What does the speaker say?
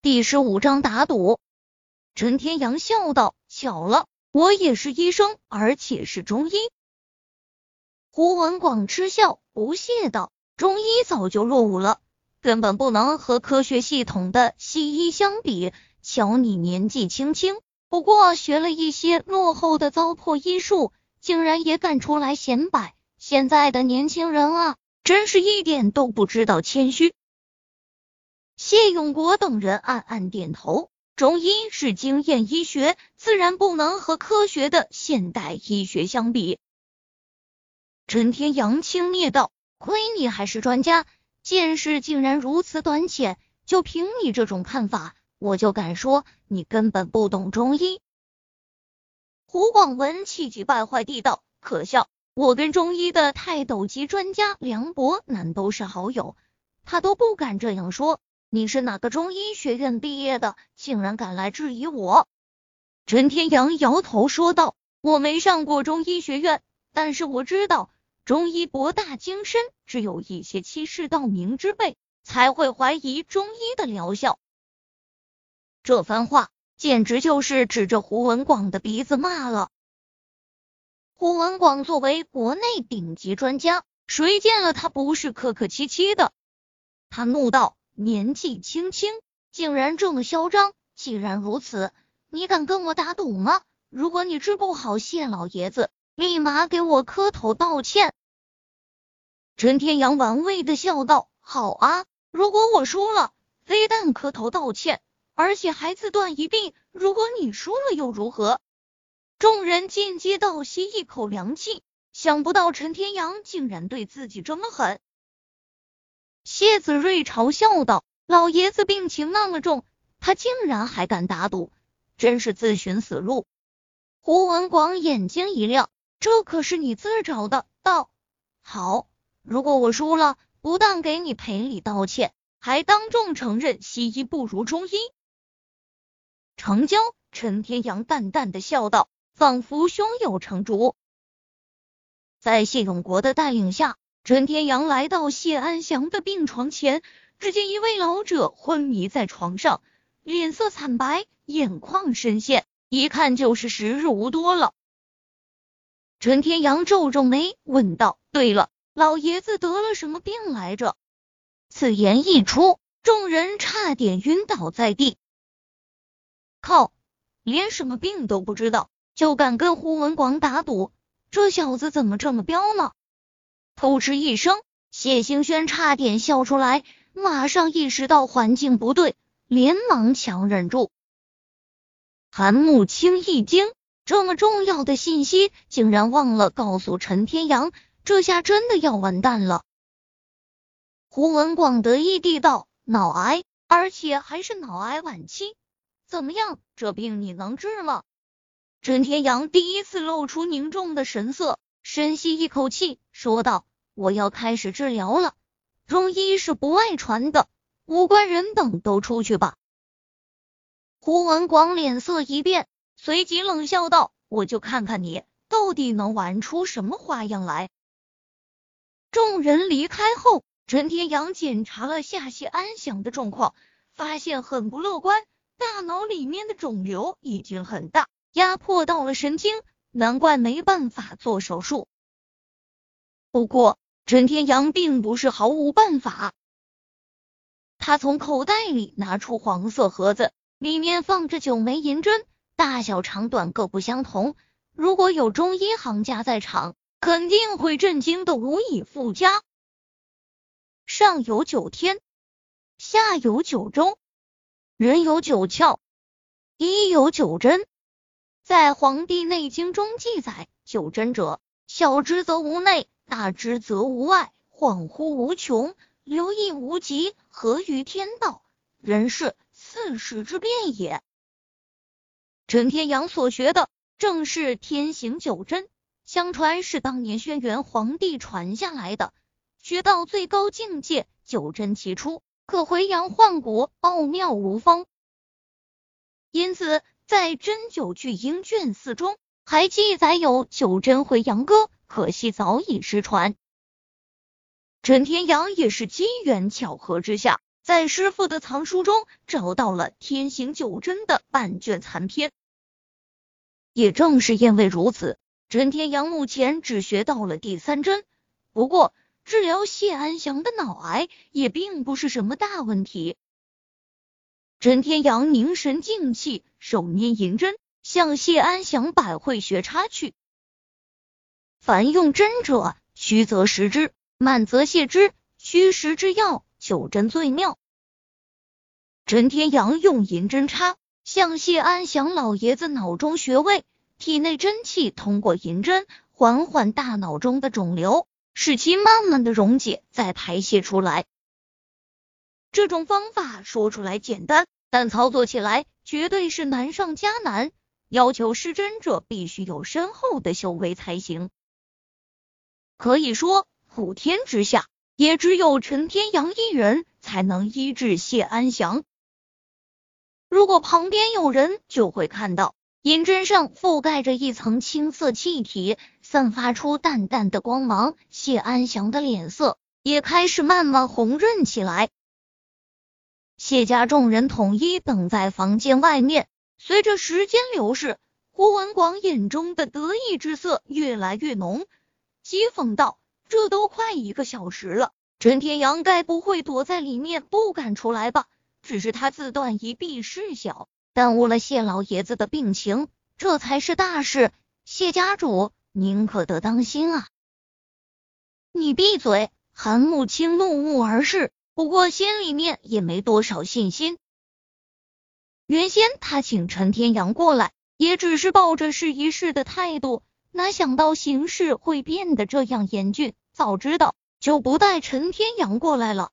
第十五章打赌。陈天阳笑道：“巧了，我也是医生，而且是中医。”胡文广嗤笑，不屑道：“中医早就落伍了，根本不能和科学系统的西医相比。瞧你年纪轻轻，不过学了一些落后的糟粕医术，竟然也敢出来显摆。现在的年轻人啊，真是一点都不知道谦虚。”谢永国等人暗暗点头。中医是经验医学，自然不能和科学的现代医学相比。陈天阳轻蔑道：“亏你还是专家，见识竟然如此短浅。就凭你这种看法，我就敢说你根本不懂中医。”胡广文气急败坏地道：“可笑！我跟中医的泰斗级专家梁博南都是好友，他都不敢这样说。”你是哪个中医学院毕业的？竟然敢来质疑我？陈天阳摇头说道：“我没上过中医学院，但是我知道中医博大精深，只有一些欺世盗名之辈才会怀疑中医的疗效。”这番话简直就是指着胡文广的鼻子骂了。胡文广作为国内顶级专家，谁见了他不是客客气气的？他怒道。年纪轻轻，竟然这么嚣张！既然如此，你敢跟我打赌吗？如果你治不好谢老爷子，立马给我磕头道歉。陈天阳玩味的笑道：“好啊，如果我输了，非但磕头道歉，而且还自断一臂。如果你输了又如何？”众人间接倒吸一口凉气，想不到陈天阳竟然对自己这么狠。谢子睿嘲笑道：“老爷子病情那么重，他竟然还敢打赌，真是自寻死路。”胡文广眼睛一亮：“这可是你自找的。”道：“好，如果我输了，不但给你赔礼道歉，还当众承认西医不如中医。”成交。陈天阳淡淡的笑道，仿佛胸有成竹。在谢永国的带领下。陈天阳来到谢安祥的病床前，只见一位老者昏迷在床上，脸色惨白，眼眶深陷，一看就是时日无多了。陈天阳皱皱眉，问道：“对了，老爷子得了什么病来着？”此言一出，众人差点晕倒在地。靠，连什么病都不知道，就敢跟胡文广打赌，这小子怎么这么彪呢？扑哧一声，谢兴轩差点笑出来，马上意识到环境不对，连忙强忍住。韩慕清一惊，这么重要的信息竟然忘了告诉陈天阳，这下真的要完蛋了。胡文广得意地道：“脑癌，而且还是脑癌晚期，怎么样？这病你能治吗？”陈天阳第一次露出凝重的神色，深吸一口气，说道。我要开始治疗了，中医是不外传的，无关人等都出去吧。胡文广脸色一变，随即冷笑道：“我就看看你到底能玩出什么花样来。”众人离开后，陈天阳检查了下谢安详的状况，发现很不乐观，大脑里面的肿瘤已经很大，压迫到了神经，难怪没办法做手术。不过。陈天阳并不是毫无办法，他从口袋里拿出黄色盒子，里面放着九枚银针，大小长短各不相同。如果有中医行家在场，肯定会震惊的无以复加。上有九天，下有九州，人有九窍，医有九针。在《黄帝内经》中记载，九针者，小之则无内。大之则无外，恍惚无穷，留意无极，合于天道，人事四时之变也。陈天阳所学的正是天行九针，相传是当年轩辕皇帝传下来的，学到最高境界，九针齐出，可回阳换骨，奥妙无方。因此，在《针灸巨英》卷四中还记载有九针回阳歌。可惜早已失传。陈天阳也是机缘巧合之下，在师傅的藏书中找到了天行九针的半卷残篇。也正是因为如此，陈天阳目前只学到了第三针。不过，治疗谢安祥的脑癌也并不是什么大问题。陈天阳凝神静气，手捏银针，向谢安祥百会穴插去。凡用针者，虚则实之，慢则泻之，虚实之要，九针最妙。陈天阳用银针插，向谢安祥老爷子脑中穴位，体内真气通过银针缓缓大脑中的肿瘤，使其慢慢的溶解，再排泄出来。这种方法说出来简单，但操作起来绝对是难上加难，要求施针者必须有深厚的修为才行。可以说，普天之下也只有陈天阳一人才能医治谢安祥。如果旁边有人，就会看到银针上覆盖着一层青色气体，散发出淡淡的光芒。谢安祥的脸色也开始慢慢红润起来。谢家众人统一等在房间外面。随着时间流逝，胡文广眼中的得意之色越来越浓，讥讽道：“这都快一个小时了，陈天阳该不会躲在里面不敢出来吧？只是他自断一臂事小，耽误了谢老爷子的病情，这才是大事。谢家主，您可得当心啊！”你闭嘴！韩慕清怒目而视。不过心里面也没多少信心。原先他请陈天阳过来，也只是抱着试一试的态度，哪想到形势会变得这样严峻。早知道就不带陈天阳过来了。